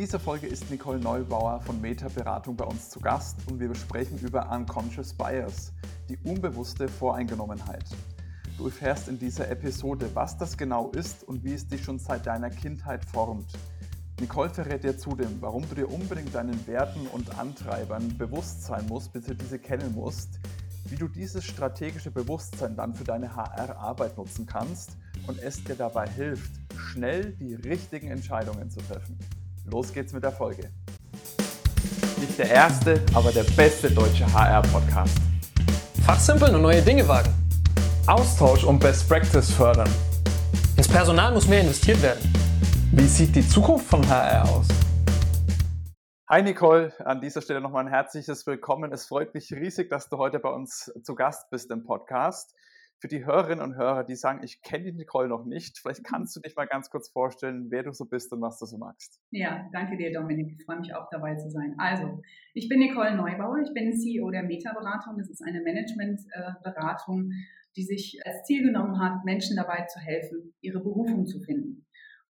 dieser Folge ist Nicole Neubauer von Meta Beratung bei uns zu Gast und wir besprechen über Unconscious Bias, die unbewusste Voreingenommenheit. Du erfährst in dieser Episode, was das genau ist und wie es dich schon seit deiner Kindheit formt. Nicole verrät dir zudem, warum du dir unbedingt deinen Werten und Antreibern bewusst sein musst, bis du diese kennen musst, wie du dieses strategische Bewusstsein dann für deine HR-Arbeit nutzen kannst und es dir dabei hilft, schnell die richtigen Entscheidungen zu treffen. Los geht's mit der Folge. Nicht der erste, aber der beste deutsche HR-Podcast. Fachsimpeln und neue Dinge wagen. Austausch und Best Practice fördern. Ins Personal muss mehr investiert werden. Wie sieht die Zukunft von HR aus? Hi Nicole, an dieser Stelle nochmal ein herzliches Willkommen. Es freut mich riesig, dass du heute bei uns zu Gast bist im Podcast. Für die Hörerinnen und Hörer, die sagen, ich kenne die Nicole noch nicht, vielleicht kannst du dich mal ganz kurz vorstellen, wer du so bist und was du so magst. Ja, danke dir, Dominik. Ich freue mich auch dabei zu sein. Also, ich bin Nicole Neubauer, ich bin CEO der Meta-Beratung. Das ist eine Management-Beratung, die sich als Ziel genommen hat, Menschen dabei zu helfen, ihre Berufung zu finden.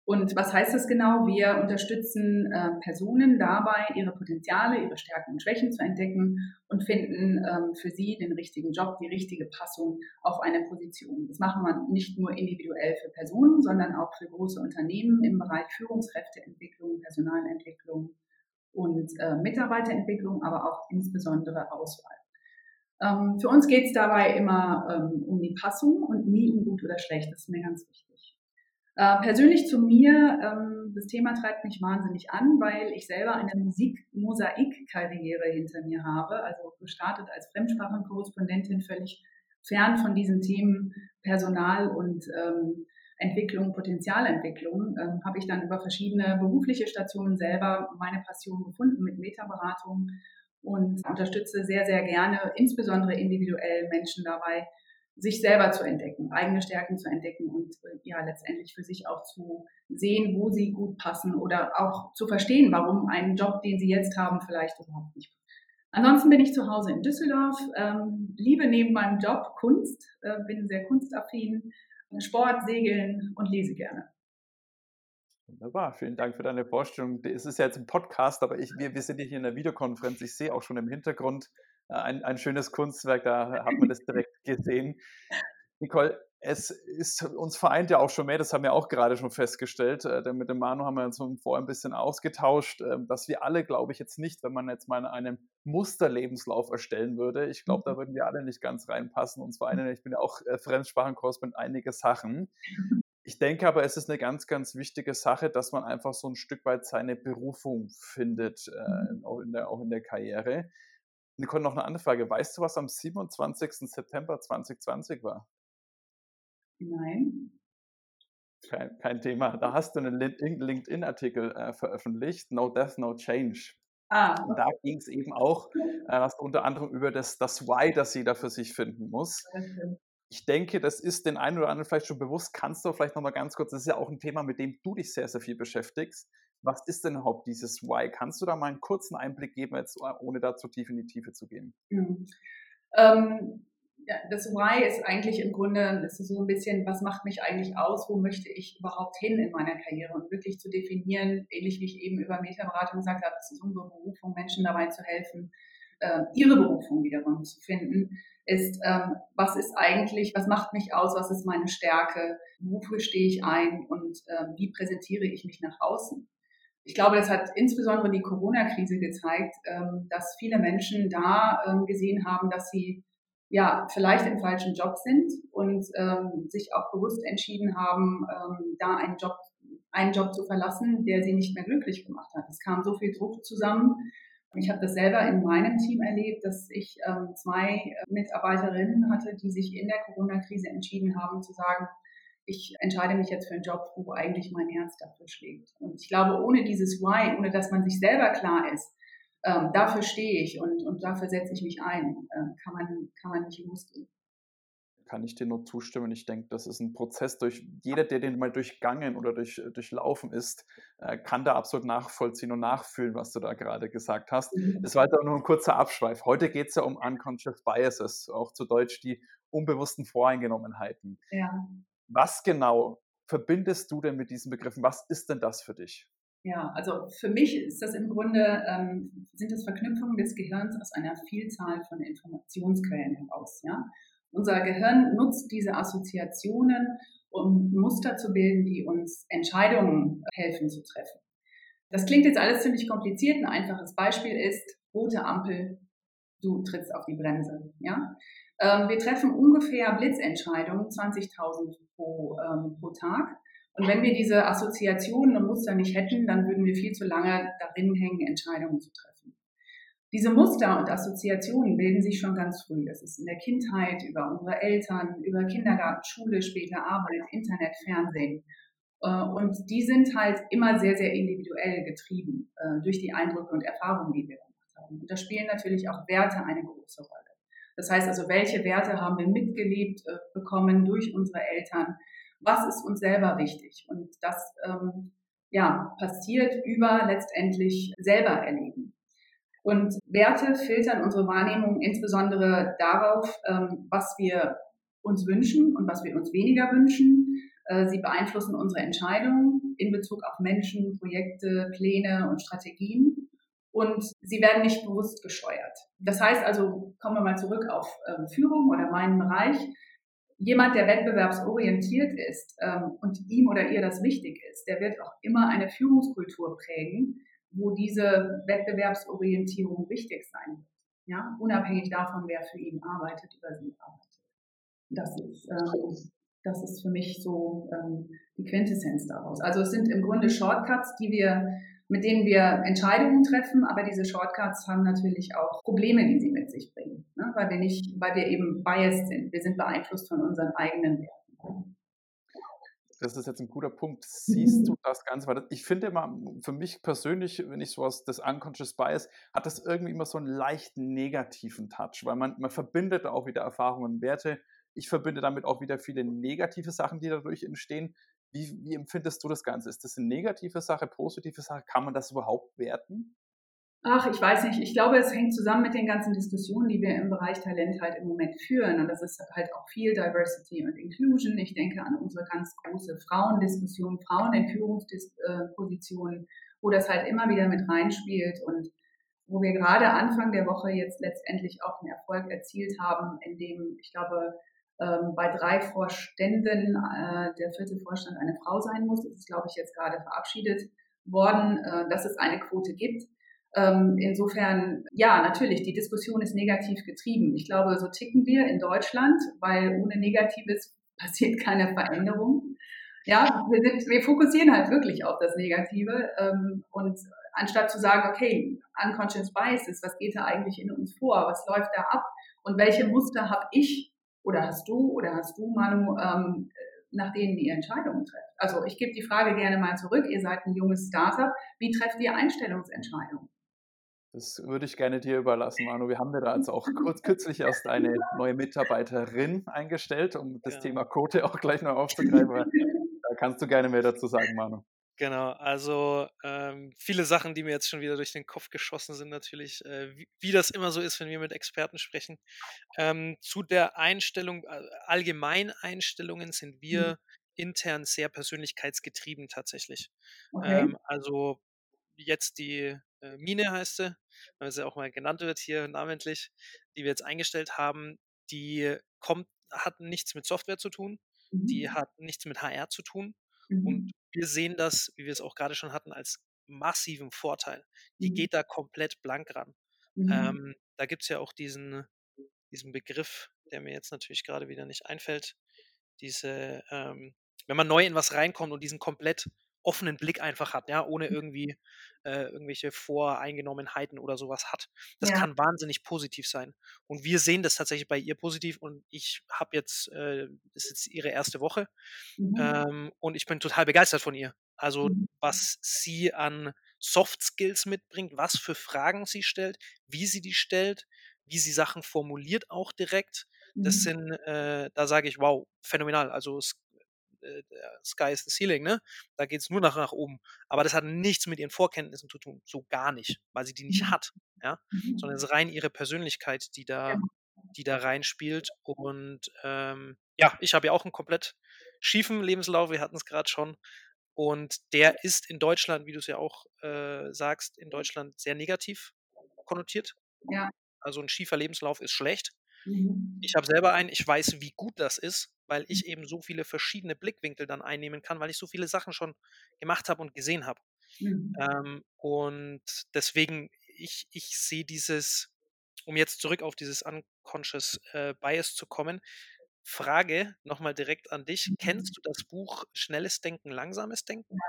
Und was heißt das genau? Wir unterstützen äh, Personen dabei, ihre Potenziale, ihre Stärken und Schwächen zu entdecken und finden ähm, für sie den richtigen Job, die richtige Passung auf eine Position. Das machen wir nicht nur individuell für Personen, sondern auch für große Unternehmen im Bereich Führungskräfteentwicklung, Personalentwicklung und äh, Mitarbeiterentwicklung, aber auch insbesondere Auswahl. Ähm, für uns geht es dabei immer ähm, um die Passung und nie um gut oder schlecht. Das ist mir ganz wichtig. Äh, persönlich zu mir, ähm, das Thema treibt mich wahnsinnig an, weil ich selber eine Musik-Mosaik-Karriere hinter mir habe. Also gestartet als Fremdsprachenkorrespondentin, völlig fern von diesen Themen Personal und ähm, Entwicklung, Potenzialentwicklung, ähm, habe ich dann über verschiedene berufliche Stationen selber meine Passion gefunden mit Metaberatung und unterstütze sehr, sehr gerne, insbesondere individuell Menschen dabei, sich selber zu entdecken, eigene Stärken zu entdecken und äh, ja letztendlich für sich auch zu sehen, wo sie gut passen oder auch zu verstehen, warum ein Job, den sie jetzt haben, vielleicht überhaupt nicht. Ansonsten bin ich zu Hause in Düsseldorf, ähm, liebe neben meinem Job Kunst, äh, bin sehr kunstaffin, Sport, Segeln und lese gerne. Wunderbar, vielen Dank für deine Vorstellung. Es ist ja jetzt ein Podcast, aber ich, wir, wir sind hier in der Videokonferenz. Ich sehe auch schon im Hintergrund äh, ein, ein schönes Kunstwerk, da hat man das direkt gesehen. Nicole, es ist uns vereint ja auch schon mehr, das haben wir auch gerade schon festgestellt. Äh, denn mit dem Manu haben wir uns vorher ein bisschen ausgetauscht, äh, dass wir alle, glaube ich, jetzt nicht, wenn man jetzt mal einen Musterlebenslauf erstellen würde, ich glaube, da mhm. würden wir alle nicht ganz reinpassen. Uns vereinen, ich bin ja auch äh, Fremdsprachenkurs mit einige Sachen. Ich denke aber, es ist eine ganz, ganz wichtige Sache, dass man einfach so ein Stück weit seine Berufung findet, äh, mhm. auch, in der, auch in der Karriere. Nicole, noch eine andere Frage. Weißt du, was am 27. September 2020 war? Nein. Kein, kein Thema. Da hast du einen LinkedIn-Artikel äh, veröffentlicht, No Death, No Change. Ah. Und da ging es eben auch, äh, unter anderem über das, das Why, das jeder für sich finden muss. Ich denke, das ist den einen oder anderen vielleicht schon bewusst. Kannst du vielleicht nochmal ganz kurz, das ist ja auch ein Thema, mit dem du dich sehr, sehr viel beschäftigst. Was ist denn überhaupt dieses Why? Kannst du da mal einen kurzen Einblick geben, jetzt, äh, ohne da zu tief in die Tiefe zu gehen? Mhm. Ähm, ja, das Why ist eigentlich im Grunde ist so ein bisschen, was macht mich eigentlich aus, wo möchte ich überhaupt hin in meiner Karriere und wirklich zu definieren, ähnlich wie ich eben über Metaberatung gesagt habe, das ist unsere Berufung, Menschen dabei zu helfen, äh, ihre Berufung wiederum zu finden, ist, ähm, was ist eigentlich, was macht mich aus, was ist meine Stärke, wofür stehe ich ein und äh, wie präsentiere ich mich nach außen ich glaube, das hat insbesondere die Corona-Krise gezeigt, ähm, dass viele Menschen da ähm, gesehen haben, dass sie ja vielleicht im falschen Job sind und ähm, sich auch bewusst entschieden haben, da einen Job, einen Job zu verlassen, der sie nicht mehr glücklich gemacht hat. Es kam so viel Druck zusammen. Ich habe das selber in meinem Team erlebt, dass ich zwei äh, Mitarbeiterinnen hatte, die sich in der Corona-Krise entschieden haben zu sagen, ich entscheide mich jetzt für einen Job, wo eigentlich mein Herz dafür schlägt. Und ich glaube, ohne dieses Why, ohne dass man sich selber klar ist, ähm, dafür stehe ich und, und dafür setze ich mich ein, äh, kann, man, kann man nicht losgehen. Kann ich dir nur zustimmen. Ich denke, das ist ein Prozess, durch jeder, der den mal durchgangen oder durch, durchlaufen ist, äh, kann da absolut nachvollziehen und nachfühlen, was du da gerade gesagt hast. Mhm. Das war jetzt auch nur ein kurzer Abschweif. Heute geht es ja um Unconscious Biases, auch zu Deutsch die unbewussten Voreingenommenheiten. Ja. Was genau verbindest du denn mit diesen Begriffen? Was ist denn das für dich? Ja, also für mich ist das im Grunde, ähm, sind das Verknüpfungen des Gehirns aus einer Vielzahl von Informationsquellen heraus. Ja? Unser Gehirn nutzt diese Assoziationen, um Muster zu bilden, die uns Entscheidungen helfen zu treffen. Das klingt jetzt alles ziemlich kompliziert. Ein einfaches Beispiel ist rote Ampel, du trittst auf die Bremse. Ja? Ähm, wir treffen ungefähr Blitzentscheidungen, 20.000 pro, ähm, pro Tag. Und wenn wir diese Assoziationen und Muster nicht hätten, dann würden wir viel zu lange darin hängen, Entscheidungen zu treffen. Diese Muster und Assoziationen bilden sich schon ganz früh. Das ist in der Kindheit, über unsere Eltern, über Kindergarten, Schule, später Arbeit, Internet, Fernsehen. Äh, und die sind halt immer sehr, sehr individuell getrieben äh, durch die Eindrücke und Erfahrungen, die wir gemacht haben. Und da spielen natürlich auch Werte eine große Rolle. Das heißt also, welche Werte haben wir mitgelebt äh, bekommen durch unsere Eltern? was ist uns selber wichtig. Und das ähm, ja, passiert über letztendlich selber erleben. Und Werte filtern unsere Wahrnehmung insbesondere darauf, ähm, was wir uns wünschen und was wir uns weniger wünschen. Äh, sie beeinflussen unsere Entscheidungen in Bezug auf Menschen, Projekte, Pläne und Strategien. Und sie werden nicht bewusst gesteuert. Das heißt also, kommen wir mal zurück auf ähm, Führung oder meinen Bereich jemand, der wettbewerbsorientiert ist ähm, und ihm oder ihr das wichtig ist, der wird auch immer eine Führungskultur prägen, wo diese Wettbewerbsorientierung wichtig sein wird. Ja, unabhängig davon, wer für ihn arbeitet, über sie arbeitet. Das ist, ähm, das ist für mich so ähm, die Quintessenz daraus. Also es sind im Grunde Shortcuts, die wir mit denen wir Entscheidungen treffen, aber diese Shortcuts haben natürlich auch Probleme, die sie mit sich bringen, ne? weil wir nicht, weil wir eben biased sind. Wir sind beeinflusst von unseren eigenen Werten. Das ist jetzt ein guter Punkt. Siehst du das Ganze? Weil ich finde immer, für mich persönlich, wenn ich sowas, das Unconscious Bias, hat das irgendwie immer so einen leicht negativen Touch, weil man, man verbindet auch wieder Erfahrungen und Werte. Ich verbinde damit auch wieder viele negative Sachen, die dadurch entstehen. Wie, wie empfindest du das Ganze? Ist das eine negative Sache, positive Sache? Kann man das überhaupt werten? Ach, ich weiß nicht. Ich glaube, es hängt zusammen mit den ganzen Diskussionen, die wir im Bereich Talent halt im Moment führen. Und das ist halt auch viel Diversity und Inclusion. Ich denke an unsere ganz große Frauendiskussion, Frauen in Führungspositionen, wo das halt immer wieder mit reinspielt und wo wir gerade Anfang der Woche jetzt letztendlich auch einen Erfolg erzielt haben, indem ich glaube, ähm, bei drei Vorständen äh, der vierte Vorstand eine Frau sein muss. Das ist, glaube ich, jetzt gerade verabschiedet worden, äh, dass es eine Quote gibt. Ähm, insofern, ja, natürlich, die Diskussion ist negativ getrieben. Ich glaube, so ticken wir in Deutschland, weil ohne Negatives passiert keine Veränderung. Ja, wir, sind, wir fokussieren halt wirklich auf das Negative ähm, und anstatt zu sagen, okay, unconscious biases, was geht da eigentlich in uns vor, was läuft da ab und welche Muster habe ich oder hast du oder hast du, Manu, ähm, nach denen ihr Entscheidungen trefft? Also ich gebe die Frage gerne mal zurück. Ihr seid ein junges Startup. Wie trefft ihr Einstellungsentscheidungen? Das würde ich gerne dir überlassen, Manu. Wir haben ja da jetzt auch kurz kürzlich erst eine neue Mitarbeiterin eingestellt, um das ja. Thema Quote auch gleich noch aufzugreifen. da kannst du gerne mehr dazu sagen, Manu. Genau, also ähm, viele Sachen, die mir jetzt schon wieder durch den Kopf geschossen sind, natürlich, äh, wie, wie, das immer so ist, wenn wir mit Experten sprechen. Ähm, zu der Einstellung, äh, Allgemeineinstellungen sind mhm. wir mhm. intern sehr persönlichkeitsgetrieben tatsächlich. Okay. Ähm, also jetzt die äh, Mine heißt sie, weil sie auch mal genannt wird hier namentlich, die wir jetzt eingestellt haben, die kommt, hat nichts mit Software zu tun, mhm. die hat nichts mit HR zu tun. Mhm. Und wir sehen das, wie wir es auch gerade schon hatten, als massiven Vorteil. Die mhm. geht da komplett blank ran. Mhm. Ähm, da gibt es ja auch diesen, diesen Begriff, der mir jetzt natürlich gerade wieder nicht einfällt. Diese, ähm, wenn man neu in was reinkommt und diesen komplett offenen Blick einfach hat, ja, ohne mhm. irgendwie äh, irgendwelche Voreingenommenheiten oder sowas hat. Das ja. kann wahnsinnig positiv sein. Und wir sehen das tatsächlich bei ihr positiv und ich habe jetzt, äh, ist jetzt ihre erste Woche mhm. ähm, und ich bin total begeistert von ihr. Also mhm. was sie an Soft Skills mitbringt, was für Fragen sie stellt, wie sie die stellt, wie sie Sachen formuliert auch direkt. Das mhm. sind, äh, da sage ich, wow, phänomenal. Also es äh, Sky is the Ceiling, ne? Da geht es nur nach, nach oben. Aber das hat nichts mit ihren Vorkenntnissen zu tun. So gar nicht, weil sie die nicht mhm. hat. Ja? Mhm. Sondern es ist rein ihre Persönlichkeit, die da, die da reinspielt. Und ähm, ja, ich habe ja auch einen komplett schiefen Lebenslauf, wir hatten es gerade schon. Und der ist in Deutschland, wie du es ja auch äh, sagst, in Deutschland sehr negativ konnotiert. Ja. Also ein schiefer Lebenslauf ist schlecht. Mhm. Ich habe selber einen, ich weiß, wie gut das ist, weil ich eben so viele verschiedene Blickwinkel dann einnehmen kann, weil ich so viele Sachen schon gemacht habe und gesehen habe. Mhm. Ähm, und deswegen, ich, ich sehe dieses, um jetzt zurück auf dieses Unconscious äh, Bias zu kommen, Frage nochmal direkt an dich. Mhm. Kennst du das Buch Schnelles Denken, Langsames Denken?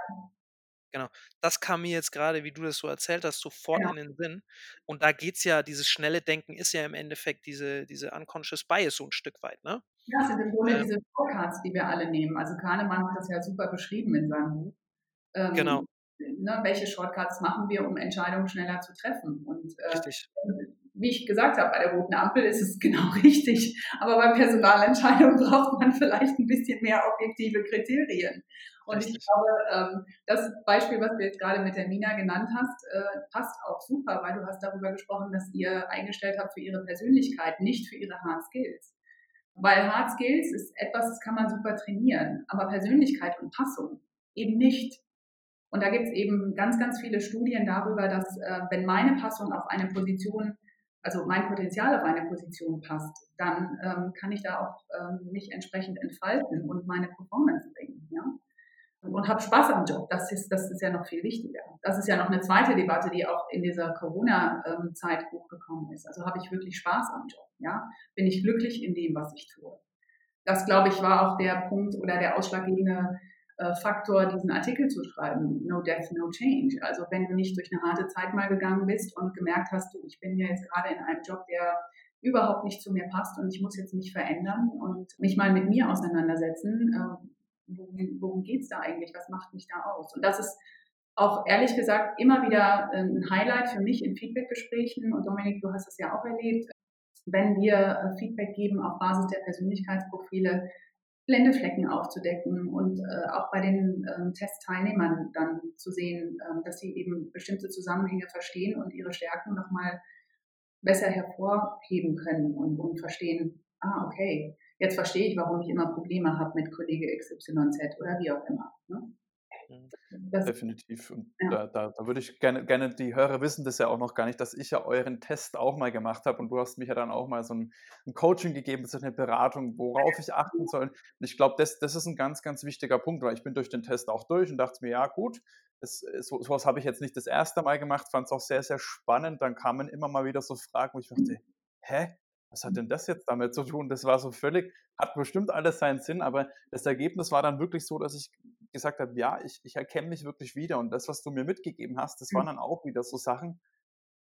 Genau. Das kam mir jetzt gerade, wie du das so erzählt hast, sofort Ja. in den Sinn. Und da geht es ja, dieses schnelle Denken ist ja im Endeffekt diese, diese Unconscious Bias so ein Stück weit, ne? Ja, es sind im Grunde diese Scorecards, die wir alle nehmen. Also Kahnemann hat das ja super beschrieben in seinem Buch. Ähm, Genau. Ne, welche Shortcuts machen wir, um Entscheidungen schneller zu treffen? Und äh, wie ich gesagt habe, bei der roten Ampel ist es genau richtig. Aber bei Personalentscheidungen braucht man vielleicht ein bisschen mehr objektive Kriterien. Und ich Richtig. glaube, ähm, das Beispiel, was du jetzt gerade mit der Mina genannt hast, äh, passt auch super, weil du hast darüber gesprochen, dass ihr eingestellt habt für ihre Persönlichkeit, nicht für ihre Hard Skills. Weil Hard Skills ist etwas, das kann man super trainieren, aber Persönlichkeit und Passung eben nicht. Und da gibt es eben ganz, ganz viele Studien darüber, dass äh, wenn meine Passung auf eine Position, also mein Potenzial auf eine Position passt, dann ähm, kann ich da auch ähm, mich entsprechend entfalten und meine Performance bringen. Ja? Und habe Spaß am Job. Das ist, das ist ja noch viel wichtiger. Das ist ja noch eine zweite Debatte, die auch in dieser Corona-Zeit hochgekommen ist. Also habe ich wirklich Spaß am Job? Ja? Bin ich glücklich in dem, was ich tue? Das, glaube ich, war auch der Punkt oder der ausschlaggebende äh, Faktor, diesen Artikel zu schreiben. No death, no change. Also wenn du nicht durch eine harte Zeit mal gegangen bist und gemerkt hast, du, ich bin ja jetzt gerade in einem Job, der überhaupt nicht zu mir passt und ich muss jetzt mich verändern und mich mal mit mir auseinandersetzen. Äh, worum worum geht es da eigentlich? Was macht mich da aus? Und das ist auch ehrlich gesagt immer wieder ein Highlight für mich in Feedbackgesprächen. Und Dominik, du hast es ja auch erlebt, wenn wir äh, Feedback geben auf Basis der Persönlichkeitsprofile, Blendeflecken aufzudecken und äh, auch bei den ähm, Testteilnehmern dann zu sehen, ähm, dass sie eben bestimmte Zusammenhänge verstehen und ihre Stärken nochmal besser hervorheben können und, und verstehen, ah, okay, jetzt verstehe ich, warum ich immer Probleme habe mit Kollege XYZ oder wie auch immer. Ne? Mhm. Das, Definitiv. Und Ja. da, da, da würde ich gerne, gerne, die Hörer wissen das ja auch noch gar nicht, dass ich ja euren Test auch mal gemacht habe und du hast mich ja dann auch mal so ein, ein Coaching gegeben, ist eine Beratung, worauf ich achten soll. Und ich glaube, das, das ist ein ganz, ganz wichtiger Punkt, weil ich bin durch den Test auch durch und dachte mir, ja gut, das, so, sowas habe ich jetzt nicht das erste Mal gemacht, fand es auch sehr, sehr spannend. Dann kamen immer mal wieder so Fragen, wo ich dachte, hä? Was hat denn das jetzt damit zu tun? Das war so völlig, hat bestimmt alles seinen Sinn, aber das Ergebnis war dann wirklich so, dass ich gesagt habe, ja, ich, ich erkenne mich wirklich wieder. Und das, was du mir mitgegeben hast, das waren dann auch wieder so Sachen,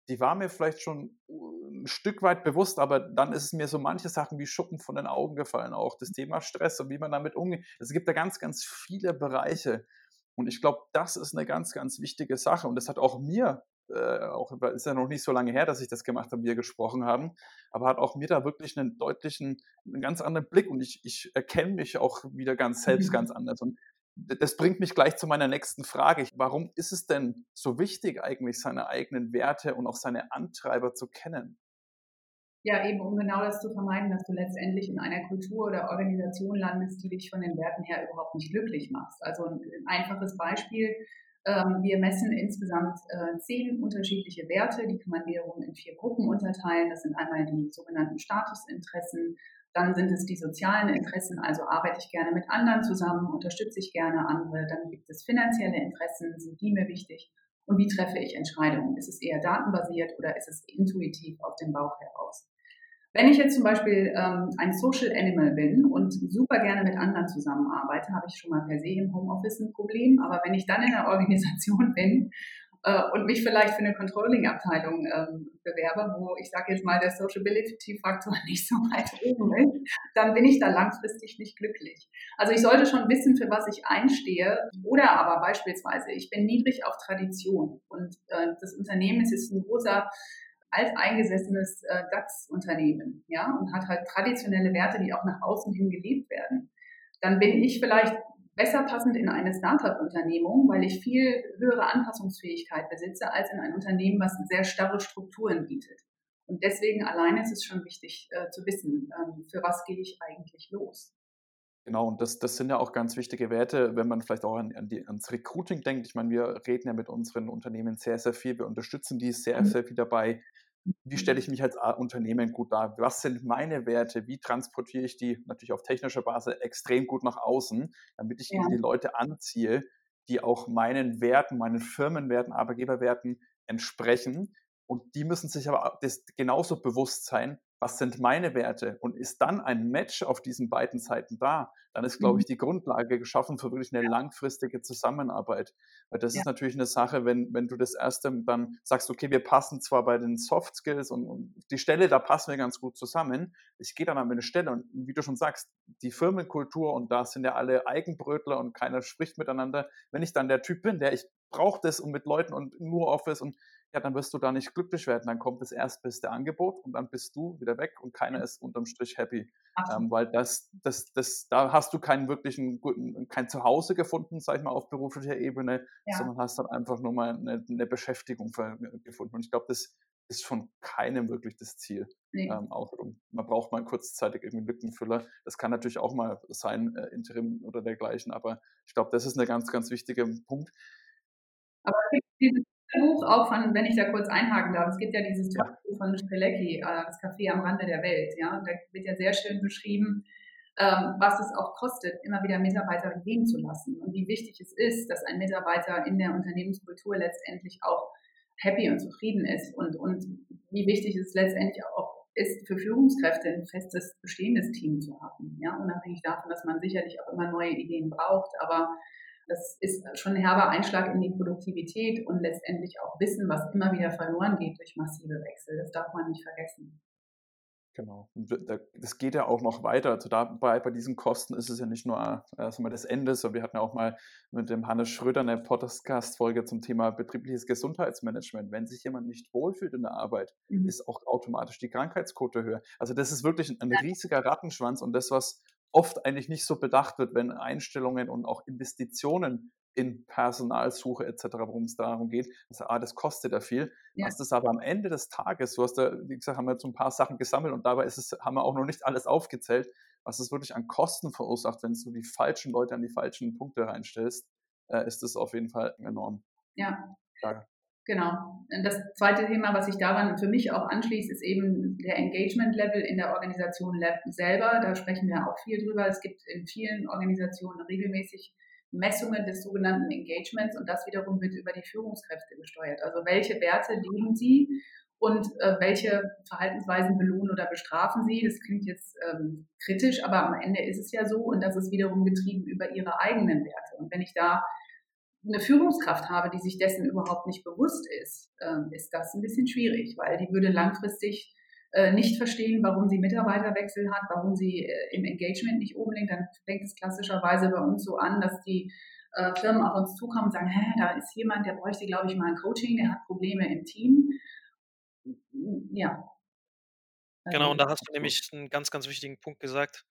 die waren mir vielleicht schon ein Stück weit bewusst, aber dann ist es mir so manche Sachen wie Schuppen von den Augen gefallen, auch das Thema Stress und wie man damit umgeht. Es gibt da ganz, ganz viele Bereiche. Und ich glaube, das ist eine ganz, ganz wichtige Sache. Und das hat auch mir, äh, auch ist ja noch nicht so lange her, dass ich das gemacht habe, wir gesprochen haben, aber hat auch mir da wirklich einen deutlichen, einen ganz anderen Blick. Und ich, ich erkenne mich auch wieder ganz selbst Mhm. ganz anders. Und das bringt mich gleich zu meiner nächsten Frage. Warum ist es denn so wichtig, eigentlich seine eigenen Werte und auch seine Antreiber zu kennen? Ja, eben um genau das zu vermeiden, dass du letztendlich in einer Kultur oder Organisation landest, die dich von den Werten her überhaupt nicht glücklich macht. Also ein einfaches Beispiel. Ähm, wir messen insgesamt äh, zehn unterschiedliche Werte, die kann man wiederum in vier Gruppen unterteilen. Das sind einmal die sogenannten Statusinteressen, dann sind es die sozialen Interessen, also arbeite ich gerne mit anderen zusammen, unterstütze ich gerne andere. Dann gibt es finanzielle Interessen, sind die mir wichtig? Und wie treffe ich Entscheidungen? Ist es eher datenbasiert oder ist es intuitiv aus dem Bauch heraus? Wenn ich jetzt zum Beispiel ähm, ein Social Animal bin und super gerne mit anderen zusammenarbeite, habe ich schon mal per se im Homeoffice ein Problem. Aber wenn ich dann in einer Organisation bin äh, und mich vielleicht für eine Controlling-Abteilung ähm, bewerbe, wo ich sage jetzt mal der Sociability-Faktor nicht so weit oben ist, dann bin ich da langfristig nicht glücklich. Also ich sollte schon wissen, für was ich einstehe. Oder aber beispielsweise, ich bin niedrig auf Tradition und äh, das Unternehmen ist jetzt ein großer alteingesessenes äh, DAX-Unternehmen, ja, und hat halt traditionelle Werte, die auch nach außen hin gelebt werden. Dann bin ich vielleicht besser passend in eine Startup-Unternehmung, weil ich viel höhere Anpassungsfähigkeit besitze als in ein Unternehmen, was sehr starre Strukturen bietet. Und deswegen alleine ist es schon wichtig äh, zu wissen, ähm, für was gehe ich eigentlich los. Genau, und das, das sind ja auch ganz wichtige Werte, wenn man vielleicht auch an, an die, ans Recruiting denkt. Ich meine, wir reden ja mit unseren Unternehmen sehr, sehr viel. Wir unterstützen die sehr, Mhm. sehr viel dabei. Wie stelle ich mich als Unternehmen gut dar? Was sind meine Werte? Wie transportiere ich die natürlich auf technischer Basis extrem gut nach außen, damit ich Ja. eben die Leute anziehe, die auch meinen Werten, meinen Firmenwerten, Arbeitgeberwerten entsprechen. Und die müssen sich aber das genauso bewusst sein, was sind meine Werte? Und ist dann ein Match auf diesen beiden Seiten da, dann ist, glaube Mhm. ich, die Grundlage geschaffen für wirklich eine langfristige Zusammenarbeit. Weil das Ja. ist natürlich eine Sache, wenn, wenn du das erste dann sagst, okay, wir passen zwar bei den Soft Skills und, und die Stelle, da passen wir ganz gut zusammen. Ich gehe dann an eine Stelle und wie du schon sagst, die Firmenkultur und da sind ja alle Eigenbrötler und keiner spricht miteinander. Wenn ich dann der Typ bin, der ich brauche das und mit Leuten und nur Office und ja, dann wirst du da nicht glücklich werden. Dann kommt das erstbeste Angebot und dann bist du wieder weg und keiner ist unterm Strich happy. Ähm, weil das, das, das, da hast du keinen wirklichen guten, kein Zuhause gefunden, sag ich mal, auf beruflicher Ebene, Ja. sondern hast dann einfach nur mal eine, eine Beschäftigung ver- gefunden. Und ich glaube, das ist von keinem wirklich das Ziel. Nee. Ähm, auch man braucht mal kurzzeitig irgendwie Lückenfüller. Das kann natürlich auch mal sein, äh, Interim oder dergleichen, aber ich glaube, das ist ein ganz, ganz wichtiger Punkt. Aber es gibt dieses Buch auch von, wenn ich da kurz einhaken darf, es gibt ja dieses Ja. Buch von Strelecki, äh, das Café am Rande der Welt, ja, da wird ja sehr schön beschrieben, ähm, was es auch kostet, immer wieder Mitarbeiter gehen zu lassen und wie wichtig es ist, dass ein Mitarbeiter in der Unternehmenskultur letztendlich auch happy und zufrieden ist und, und wie wichtig es letztendlich auch ist, für Führungskräfte ein festes, bestehendes Team zu haben. Ja, unabhängig davon, dass man sicherlich auch immer neue Ideen braucht, aber das ist schon ein herber Einschlag in die Produktivität und letztendlich auch Wissen, was immer wieder verloren geht durch massive Wechsel. Das darf man nicht vergessen. Genau. Das geht ja auch noch weiter. Also dabei bei diesen Kosten ist es ja nicht nur wir, das Ende, sondern wir hatten ja auch mal mit dem Hannes Schröder eine Podcast-Folge zum Thema betriebliches Gesundheitsmanagement. Wenn sich jemand nicht wohlfühlt in der Arbeit, Mhm. ist auch automatisch die Krankheitsquote höher. Also das ist wirklich ein, ein riesiger Rattenschwanz und das, was oft eigentlich nicht so bedacht wird, wenn Einstellungen und auch Investitionen in Personalsuche etc., worum es darum geht, also, ah, das kostet ja viel. Ja. Was das aber am Ende des Tages, du hast da, wie gesagt, haben wir jetzt so ein paar Sachen gesammelt und dabei ist es, haben wir auch noch nicht alles aufgezählt, was es wirklich an Kosten verursacht, wenn du die falschen Leute an die falschen Punkte reinstellst, äh, ist das auf jeden Fall enorm. Ja. Ja. Genau. Das zweite Thema, was sich daran für mich auch anschließt, ist eben der Engagement-Level in der Organisation selber. Da sprechen wir auch viel drüber. Es gibt in vielen Organisationen regelmäßig Messungen des sogenannten Engagements und das wiederum wird über die Führungskräfte gesteuert. Also welche Werte leben sie und äh, welche Verhaltensweisen belohnen oder bestrafen sie. Das klingt jetzt ähm, kritisch, aber am Ende ist es ja so und das ist wiederum getrieben über ihre eigenen Werte. Und wenn ich da eine Führungskraft habe, die sich dessen überhaupt nicht bewusst ist, ähm, ist das ein bisschen schwierig, weil die würde langfristig äh, nicht verstehen, warum sie Mitarbeiterwechsel hat, warum sie äh, im Engagement nicht unbedingt, dann fängt es klassischerweise bei uns so an, dass die äh, Firmen auf uns zukommen und sagen, hä, da ist jemand, der bräuchte, glaube ich, mal ein Coaching, der hat Probleme im Team. Ja. Genau, und da hast du nämlich einen ganz, ganz wichtigen Punkt gesagt,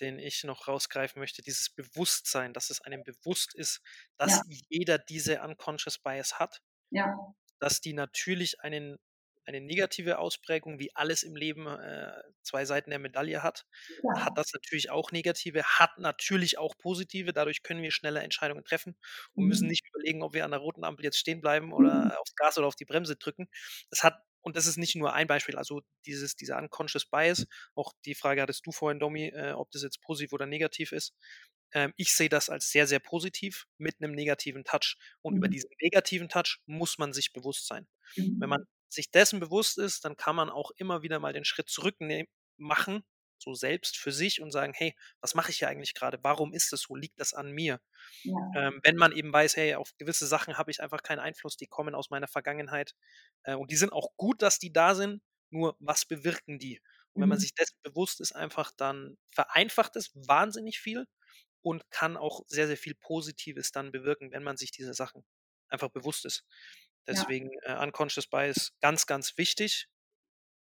den ich noch rausgreifen möchte, dieses Bewusstsein, dass es einem bewusst ist, dass Ja. jeder diese unconscious bias hat, Ja, dass die natürlich einen, eine negative Ausprägung, wie alles im Leben äh, zwei Seiten der Medaille hat, ja. hat das natürlich auch negative, hat natürlich auch positive, dadurch können wir schneller Entscheidungen treffen und müssen Mhm. nicht überlegen, ob wir an der roten Ampel jetzt stehen bleiben Mhm. oder aufs Gas oder auf die Bremse drücken. Das hat und das ist nicht nur ein Beispiel, also dieses, dieser unconscious bias, auch die Frage hattest du vorhin, Domi, äh, ob das jetzt positiv oder negativ ist. Ähm, ich sehe das als sehr, sehr positiv mit einem negativen Touch. Und über Mhm. diesen negativen Touch muss man sich bewusst sein. Wenn Mhm. man sich dessen bewusst ist, dann kann man auch immer wieder mal den Schritt zurück machen, so selbst für sich und sagen, hey, was mache ich hier eigentlich gerade? Warum ist das so? Liegt das an mir? Ja. Ähm, wenn man eben weiß, hey, auf gewisse Sachen habe ich einfach keinen Einfluss, die kommen aus meiner Vergangenheit äh, und die sind auch gut, dass die da sind, nur was bewirken die? Und wenn man Mhm. sich dessen bewusst ist, einfach dann vereinfacht es wahnsinnig viel und kann auch sehr, sehr viel Positives dann bewirken, wenn man sich diese Sachen einfach bewusst ist. Ja. Deswegen äh, Unconscious Bias ganz, ganz wichtig,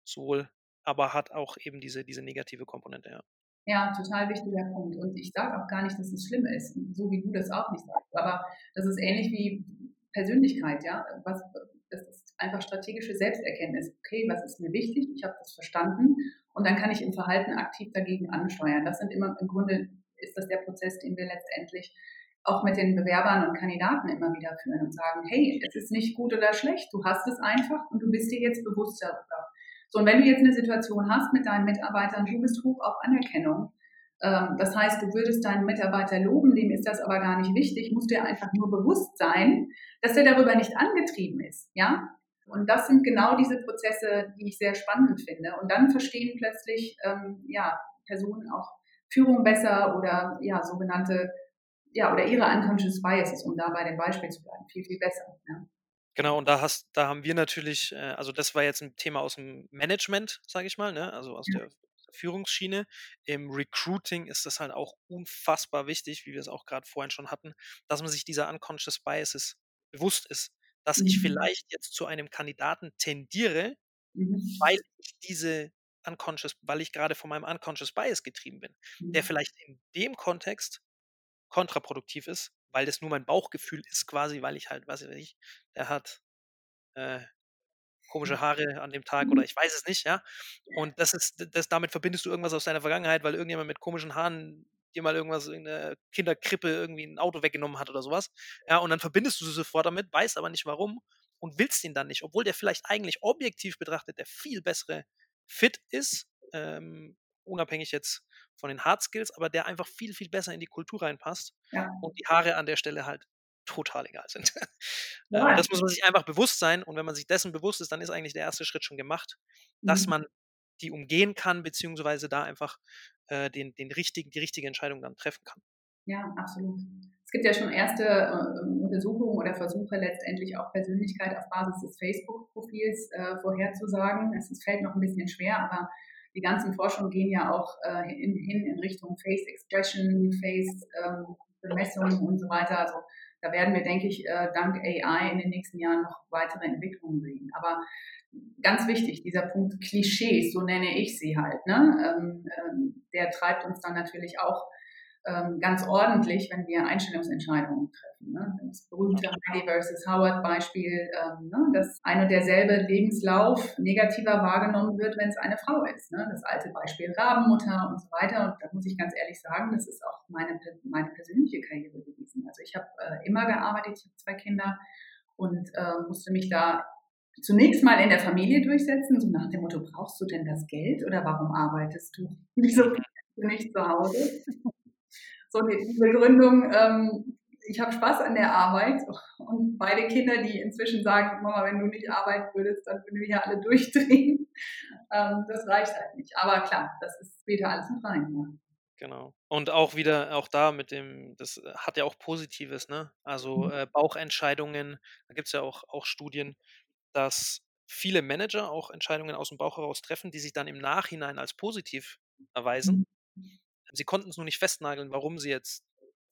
sowohl, aber hat auch eben diese, diese negative Komponente, ja. Ja, total wichtiger Punkt. Und ich sage auch gar nicht, dass es schlimm ist, so wie du das auch nicht sagst. Aber das ist ähnlich wie Persönlichkeit, ja. Was, das ist einfach strategische Selbsterkenntnis. Okay, was ist mir wichtig? Ich habe das verstanden und dann kann ich im Verhalten aktiv dagegen ansteuern. Das sind immer im Grunde ist das der Prozess, den wir letztendlich auch mit den Bewerbern und Kandidaten immer wieder führen und sagen, hey, es ist nicht gut oder schlecht, du hast es einfach und du bist dir jetzt bewusst darüber. So, und wenn du jetzt eine Situation hast mit deinen Mitarbeitern, du bist hoch auf Anerkennung, ähm, das heißt, du würdest deinen Mitarbeiter loben, dem ist das aber gar nicht wichtig, musst dir einfach nur bewusst sein, dass er darüber nicht angetrieben ist, ja? Und das sind genau diese Prozesse, die ich sehr spannend finde. Und dann verstehen plötzlich, ähm, ja, Personen auch Führung besser oder ja, sogenannte ja, oder ihre unconscious biases, um da bei dem Beispiel zu bleiben, viel, viel besser. Ja. Genau, und da hast, da haben wir natürlich, äh, also das war jetzt ein Thema aus dem Management, sage ich mal, ne? also aus ja. der Führungsschiene. Im Recruiting ist das halt auch unfassbar wichtig, wie wir es auch gerade vorhin schon hatten, dass man sich dieser unconscious biases bewusst ist, dass mhm. ich vielleicht jetzt zu einem Kandidaten tendiere, mhm. weil ich diese unconscious, weil ich gerade von meinem unconscious bias getrieben bin, mhm. der vielleicht in dem Kontext kontraproduktiv ist, weil das nur mein Bauchgefühl ist, quasi, weil ich halt, weiß ich nicht, der hat äh, komische hm. Haare an dem Tag oder mhm. ich weiß es nicht, ja. Und das ist, das, damit verbindest du irgendwas aus deiner Vergangenheit, weil irgendjemand mit komischen Haaren dir mal irgendwas in der Kinderkrippe irgendwie ein Auto weggenommen hat oder sowas. Ja, und dann verbindest du sie sofort damit, weißt aber nicht warum und willst ihn dann nicht, obwohl der vielleicht eigentlich objektiv betrachtet der viel bessere Fit ist, ähm, unabhängig jetzt von den Hard Skills, aber der einfach viel, viel besser in die Kultur reinpasst ja. und die Haare an der Stelle halt total egal sind. Ja. das muss man sich einfach bewusst sein und wenn man sich dessen bewusst ist, dann ist eigentlich der erste Schritt schon gemacht, mhm. dass man die umgehen kann, beziehungsweise da einfach äh, den, den richtigen, die richtige Entscheidung dann treffen kann. Ja, absolut. Es gibt ja schon erste äh, Untersuchungen oder Versuche, letztendlich auch Persönlichkeit auf Basis des Facebook-Profils äh, vorherzusagen. Es fällt noch ein bisschen schwer, aber die ganzen Forschungen gehen ja auch äh, in, hin in Richtung Face Expression, Face ähm, Bemessung und so weiter. Also da werden wir, denke ich, äh, dank AI in den nächsten Jahren noch weitere Entwicklungen sehen. Aber ganz wichtig, dieser Punkt Klischees, so nenne ich sie halt, ne? Ähm, ähm, der treibt uns dann natürlich auch ähm, ganz ordentlich, wenn wir Einstellungsentscheidungen treffen. Ne? Das berühmte Heidi versus Howard Beispiel, ähm, ne? dass ein und derselbe Lebenslauf negativer wahrgenommen wird, wenn es eine Frau ist. Ne? Das alte Beispiel Rabenmutter und so weiter. Und da muss ich ganz ehrlich sagen, das ist auch meine, meine persönliche Karriere gewesen. Also ich habe äh, immer gearbeitet, ich habe zwei Kinder und äh, musste mich da zunächst mal in der Familie durchsetzen, so nach dem Motto, brauchst du denn das Geld oder warum arbeitest du? Wieso bist du nicht zu Hause? So die Begründung, ähm, ich habe Spaß an der Arbeit und beide Kinder, die inzwischen sagen, Mama, wenn du nicht arbeiten würdest, dann würden wir hier alle durchdrehen. Ähm, das reicht halt nicht. Aber klar, das ist später alles mit rein. Ja. Genau. Und auch wieder, auch da mit dem, das hat ja auch Positives, ne? Also mhm. äh, Bauchentscheidungen, da gibt es ja auch, auch Studien, dass viele Manager auch Entscheidungen aus dem Bauch heraus treffen, die sich dann im Nachhinein als positiv erweisen. Sie konnten es nur nicht festnageln, warum sie jetzt,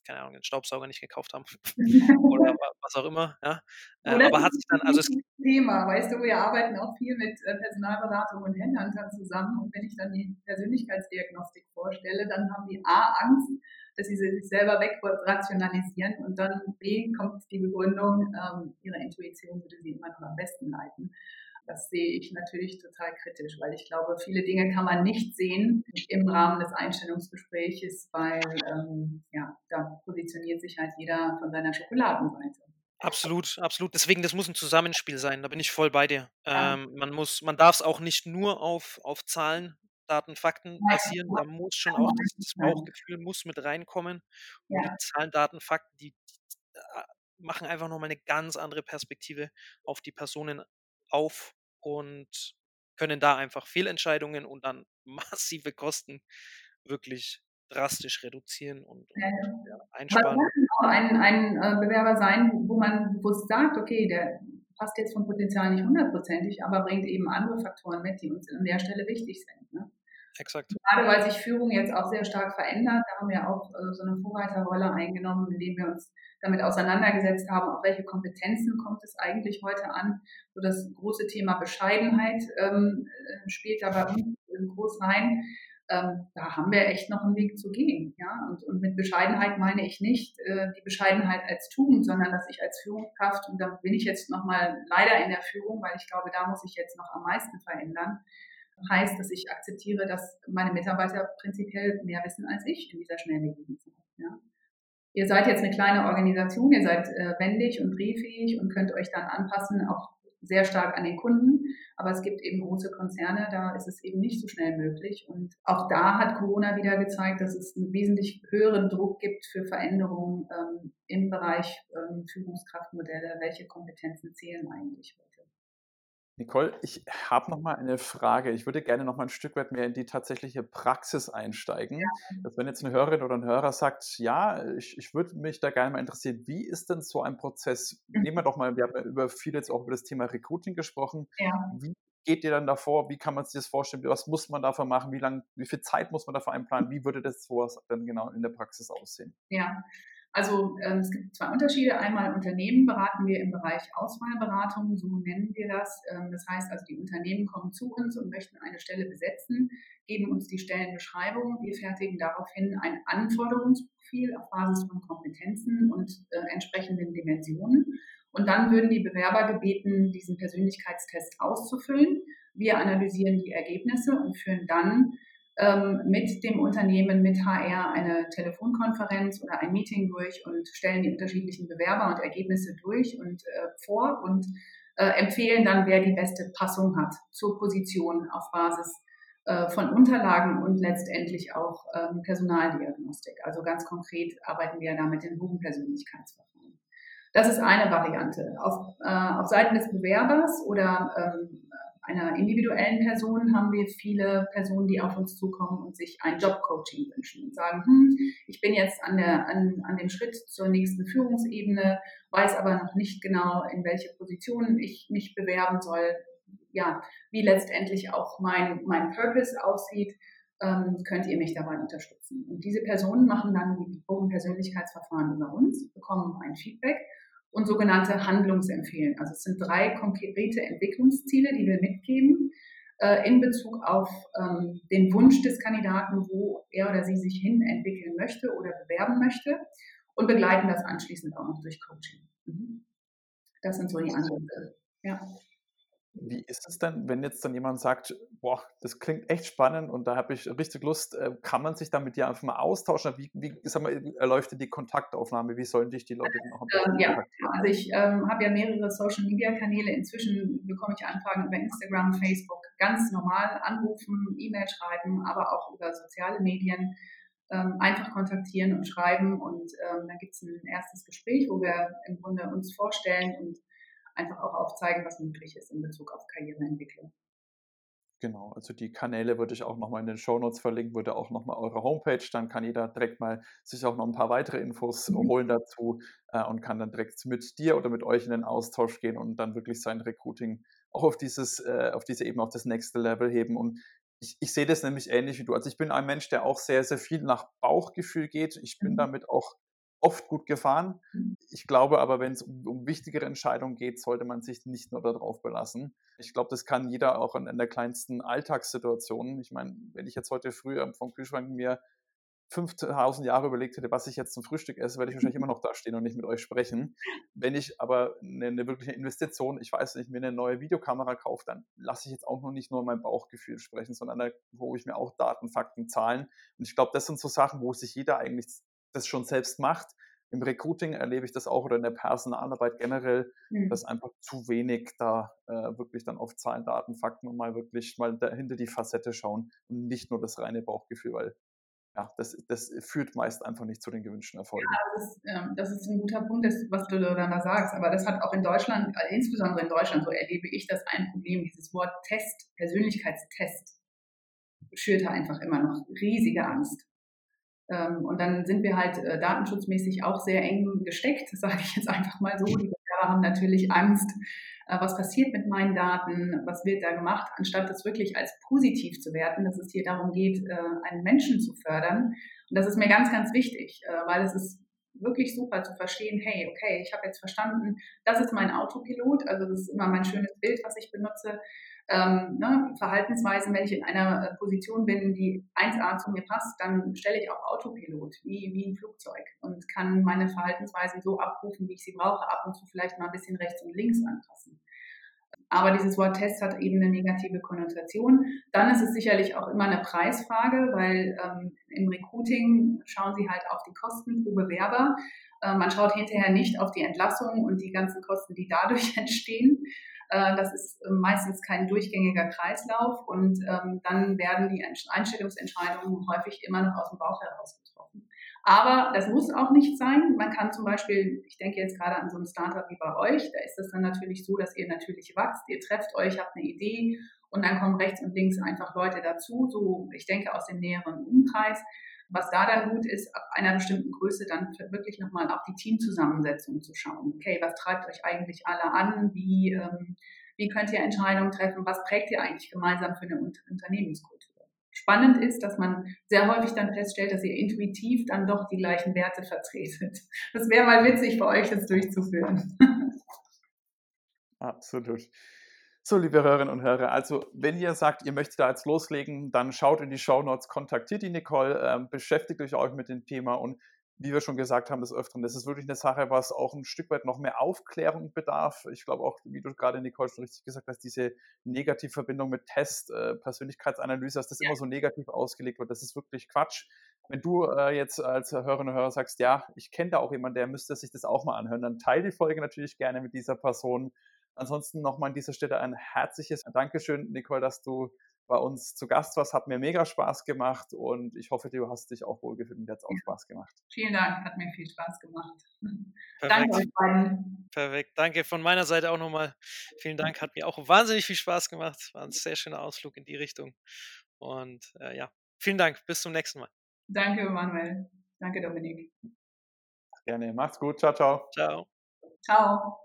keine Ahnung, den Staubsauger nicht gekauft haben oder was auch immer. Ja. Äh, aber hat sich dann, also es Thema, weißt du, wir arbeiten auch viel mit äh, Personalberatung und Händlern zusammen und wenn ich dann die Persönlichkeitsdiagnostik vorstelle, dann haben die A Angst, dass sie sich selber wegrationalisieren und dann B kommt die Begründung, ähm, ihre Intuition würde sie immer noch am besten leiten. Das sehe ich natürlich total kritisch, weil ich glaube, viele Dinge kann man nicht sehen im Rahmen des Einstellungsgespräches, weil ähm, ja, da positioniert sich halt jeder von seiner Schokoladenseite. Absolut, absolut. Deswegen, das muss ein Zusammenspiel sein. Da bin ich voll bei dir. Ähm, man muss, man darf es auch nicht nur auf, auf Zahlen, Daten, Fakten basieren. Da muss schon auch das, das Bauchgefühl muss mit reinkommen. Und ja. die Zahlen, Daten, Fakten, die äh, machen einfach nochmal eine ganz andere Perspektive auf die Personen auf und können da einfach Fehlentscheidungen und dann massive Kosten wirklich drastisch reduzieren und, und ja, einsparen. Aber kann auch ein, ein äh, Bewerber sein, wo man bewusst sagt, okay, der passt jetzt vom Potenzial nicht hundertprozentig, aber bringt eben andere Faktoren mit, die uns an der Stelle wichtig sind. Ne? Exakt. Gerade weil sich Führung jetzt auch sehr stark verändert, da haben wir auch äh, so eine Vorreiterrolle eingenommen, indem wir uns damit auseinandergesetzt haben, auf welche Kompetenzen kommt es eigentlich heute an. So das große Thema Bescheidenheit ähm, äh, spielt da bei uns groß rein. Ähm, da haben wir echt noch einen Weg zu gehen. Ja? Und, und mit Bescheidenheit meine ich nicht äh, die Bescheidenheit als Tugend, sondern dass ich als Führungskraft, und da bin ich jetzt nochmal leider in der Führung, weil ich glaube, da muss ich jetzt noch am meisten verändern, heißt, dass ich akzeptiere, dass meine Mitarbeiter prinzipiell mehr wissen als ich in dieser schnelllebigen Zeit. Ja. Ihr seid jetzt eine kleine Organisation, ihr seid äh, wendig und drehfähig und könnt euch dann anpassen, auch sehr stark an den Kunden. Aber es gibt eben große Konzerne, da ist es eben nicht so schnell möglich. Und auch da hat Corona wieder gezeigt, dass es einen wesentlich höheren Druck gibt für Veränderungen ähm, im Bereich ähm, Führungskraftmodelle. Welche Kompetenzen zählen eigentlich heute? Nicole, ich habe noch mal eine Frage. Ich würde gerne noch mal ein Stück weit mehr in die tatsächliche Praxis einsteigen. Ja. Dass wenn jetzt eine Hörerin oder ein Hörer sagt, ja, ich, ich würde mich da gerne mal interessieren, wie ist denn so ein Prozess? Mhm. Nehmen wir doch mal, wir haben über viel jetzt auch über das Thema Recruiting gesprochen. Ja. Wie geht ihr dann davor? Wie kann man sich das vorstellen? Was muss man dafür machen? Wie lange, wie viel Zeit muss man dafür einplanen? Wie würde das sowas dann genau in der Praxis aussehen? Ja, also ähm, es gibt zwei Unterschiede. Einmal Unternehmen beraten wir im Bereich Auswahlberatung, so nennen wir das. Ähm, das heißt also, die Unternehmen kommen zu uns und möchten eine Stelle besetzen, geben uns die Stellenbeschreibung. Wir fertigen daraufhin ein Anforderungsprofil auf Basis von Kompetenzen und äh, entsprechenden Dimensionen. Und dann würden die Bewerber gebeten, diesen Persönlichkeitstest auszufüllen. Wir analysieren die Ergebnisse und führen dann ähm, mit dem Unternehmen, mit HR eine Telefonkonferenz oder ein Meeting durch und stellen die unterschiedlichen Bewerber und Ergebnisse durch und äh, vor und äh, empfehlen dann, wer die beste Passung hat zur Position auf Basis äh, von Unterlagen und letztendlich auch ähm, Personaldiagnostik. Also ganz konkret arbeiten wir da mit den Persönlichkeitsverfahren. Das ist eine Variante. Auf, äh, auf Seiten des Bewerbers oder ähm, einer individuellen Person haben wir viele Personen, die auf uns zukommen und sich ein Jobcoaching wünschen und sagen, hm, ich bin jetzt an, der, an, an dem Schritt zur nächsten Führungsebene, weiß aber noch nicht genau, in welche Position ich mich bewerben soll, ja, wie letztendlich auch mein, mein Purpose aussieht, ähm, könnt ihr mich dabei unterstützen. Und diese Personen machen dann die Bogenpersönlichkeitsverfahren über uns, bekommen ein Feedback und sogenannte Handlungsempfehlen. Also es sind drei konkrete Entwicklungsziele, die wir mitgeben äh, in Bezug auf ähm, den Wunsch des Kandidaten, wo er oder sie sich hin entwickeln möchte oder bewerben möchte und begleiten das anschließend auch noch durch Coaching. Mhm. Das sind so die Ansätze. Ja. Wie ist es denn, wenn jetzt dann jemand sagt, boah, das klingt echt spannend und da habe ich richtig Lust, äh, kann man sich dann mit dir einfach mal austauschen? Wie, wie sag mal, erläuft die Kontaktaufnahme? Wie sollen dich die Leute denn auch ähm, Ja, also ich ähm, habe ja mehrere Social-Media-Kanäle. Inzwischen bekomme ich Anfragen über Instagram, Facebook, ganz normal anrufen, E-Mail schreiben, aber auch über soziale Medien. Ähm, einfach kontaktieren und schreiben und ähm, dann gibt es ein erstes Gespräch, wo wir im Grunde uns vorstellen und einfach auch aufzeigen, was möglich ist in Bezug auf Karriereentwicklung. Genau, also die Kanäle würde ich auch nochmal in den Show Notes verlinken, würde auch nochmal eure Homepage, dann kann jeder direkt mal sich auch noch ein paar weitere Infos mhm. holen dazu äh, und kann dann direkt mit dir oder mit euch in den Austausch gehen und dann wirklich sein Recruiting auch auf dieses, äh, auf diese Ebene, auf das nächste Level heben. Und ich, ich sehe das nämlich ähnlich wie du. Also ich bin ein Mensch, der auch sehr, sehr viel nach Bauchgefühl geht. Ich bin mhm. damit auch oft gut gefahren. Ich glaube aber, wenn es um, um, wichtigere Entscheidungen geht, sollte man sich nicht nur darauf belassen. Ich glaube, das kann jeder auch in, in der kleinsten Alltagssituation. Ich meine, wenn ich jetzt heute früh vom Kühlschrank mir 5000 Jahre überlegt hätte, was ich jetzt zum Frühstück esse, werde ich wahrscheinlich immer noch da stehen und nicht mit euch sprechen. Wenn ich aber eine, eine wirkliche Investition, ich weiß nicht, mir eine neue Videokamera kaufe, dann lasse ich jetzt auch noch nicht nur mein Bauchgefühl sprechen, sondern da hole ich mir auch Daten, Fakten, Zahlen. Und ich glaube, das sind so Sachen, wo sich jeder eigentlich das schon selbst macht. Im Recruiting erlebe ich das auch oder in der Personalarbeit generell, mhm. dass einfach zu wenig da äh, wirklich dann auf Zahlen, Daten, Fakten und mal wirklich mal dahinter die Facette schauen und nicht nur das reine Bauchgefühl, weil ja, das, das führt meist einfach nicht zu den gewünschten Erfolgen. Ja, das ist, ähm, das ist ein guter Punkt, das, was du da sagst. Aber das hat auch in Deutschland, äh, insbesondere in Deutschland, so erlebe ich das ein Problem. Dieses Wort Test, Persönlichkeitstest, schürt einfach immer noch riesige Angst. Ähm, und dann sind wir halt äh, datenschutzmäßig auch sehr eng gesteckt, sage ich jetzt einfach mal so. Die haben natürlich Angst, äh, was passiert mit meinen Daten, was wird da gemacht, anstatt das wirklich als positiv zu werten, dass es hier darum geht, äh, einen Menschen zu fördern. Und das ist mir ganz, ganz wichtig, weil es ist wirklich super zu verstehen, hey, okay, ich habe jetzt verstanden, das ist mein Autopilot, also das ist immer mein schönes Bild, was ich benutze ähm, ne, Verhaltensweisen, wenn ich in einer äh, Position bin, die 1A zu mir passt, dann stelle ich auch Autopilot, wie, wie ein Flugzeug und kann meine Verhaltensweisen so abrufen, wie ich sie brauche, ab und zu vielleicht mal ein bisschen rechts und links anpassen. Aber dieses Wort Test hat eben eine negative Konnotation. Dann ist es sicherlich auch immer eine Preisfrage, weil ähm, im Recruiting schauen sie halt auf die Kosten pro Bewerber. Äh, man schaut hinterher nicht auf die Entlassung und die ganzen Kosten, die dadurch entstehen. Äh, das ist ähm, meistens kein durchgängiger Kreislauf und ähm, dann werden die Einstellungsentscheidungen häufig immer noch aus dem Bauch heraus getroffen. Aber das muss auch nicht sein. Man kann zum Beispiel, ich denke jetzt gerade an so ein Startup wie bei euch, da ist das dann natürlich so, dass ihr natürlich wächst, ihr trefft euch, habt eine Idee und dann kommen rechts und links einfach Leute dazu, so ich denke aus dem näheren Umkreis. Was da dann gut ist, ab einer bestimmten Größe dann wirklich nochmal auf die Teamzusammensetzung zu schauen. Okay, was treibt euch eigentlich alle an? Wie, ähm, wie könnt ihr Entscheidungen treffen? Was prägt ihr eigentlich gemeinsam für eine Unternehmenskultur? Spannend ist, dass man sehr häufig dann feststellt, dass ihr intuitiv dann doch die gleichen Werte vertretet. Das wäre mal witzig für euch, das durchzuführen. Absolut. So, liebe Hörerinnen und Hörer, also wenn ihr sagt, ihr möchtet da jetzt loslegen, dann schaut in die Show Notes, kontaktiert die Nicole, ähm, beschäftigt euch auch mit dem Thema und wie wir schon gesagt haben, des Öfteren, das ist wirklich eine Sache, was auch ein Stück weit noch mehr Aufklärung bedarf. Ich glaube auch, wie du gerade, Nicole, schon richtig gesagt hast, diese Negativverbindung mit Test, äh, Persönlichkeitsanalyse, dass das ja. immer so negativ ausgelegt wird, das ist wirklich Quatsch. Wenn du äh, jetzt als Hörerinnen und Hörer sagst, ja, ich kenne da auch jemanden, der müsste sich das auch mal anhören, dann teile die Folge natürlich gerne mit dieser Person Ansonsten nochmal an dieser Stelle ein herzliches Dankeschön, Nicole, dass du bei uns zu Gast warst. Hat mir mega Spaß gemacht und ich hoffe, du hast dich auch wohlgefühlt und hat es auch Spaß gemacht. Vielen Dank, hat mir viel Spaß gemacht. Perfekt. Danke euch beiden. Perfekt, danke von meiner Seite auch nochmal. Vielen Dank, hat mir auch wahnsinnig viel Spaß gemacht. War ein sehr schöner Ausflug in die Richtung. Und äh, ja, vielen Dank, bis zum nächsten Mal. Danke, Manuel. Danke, Dominik. Gerne, macht's gut. Ciao, ciao. Ciao. Ciao.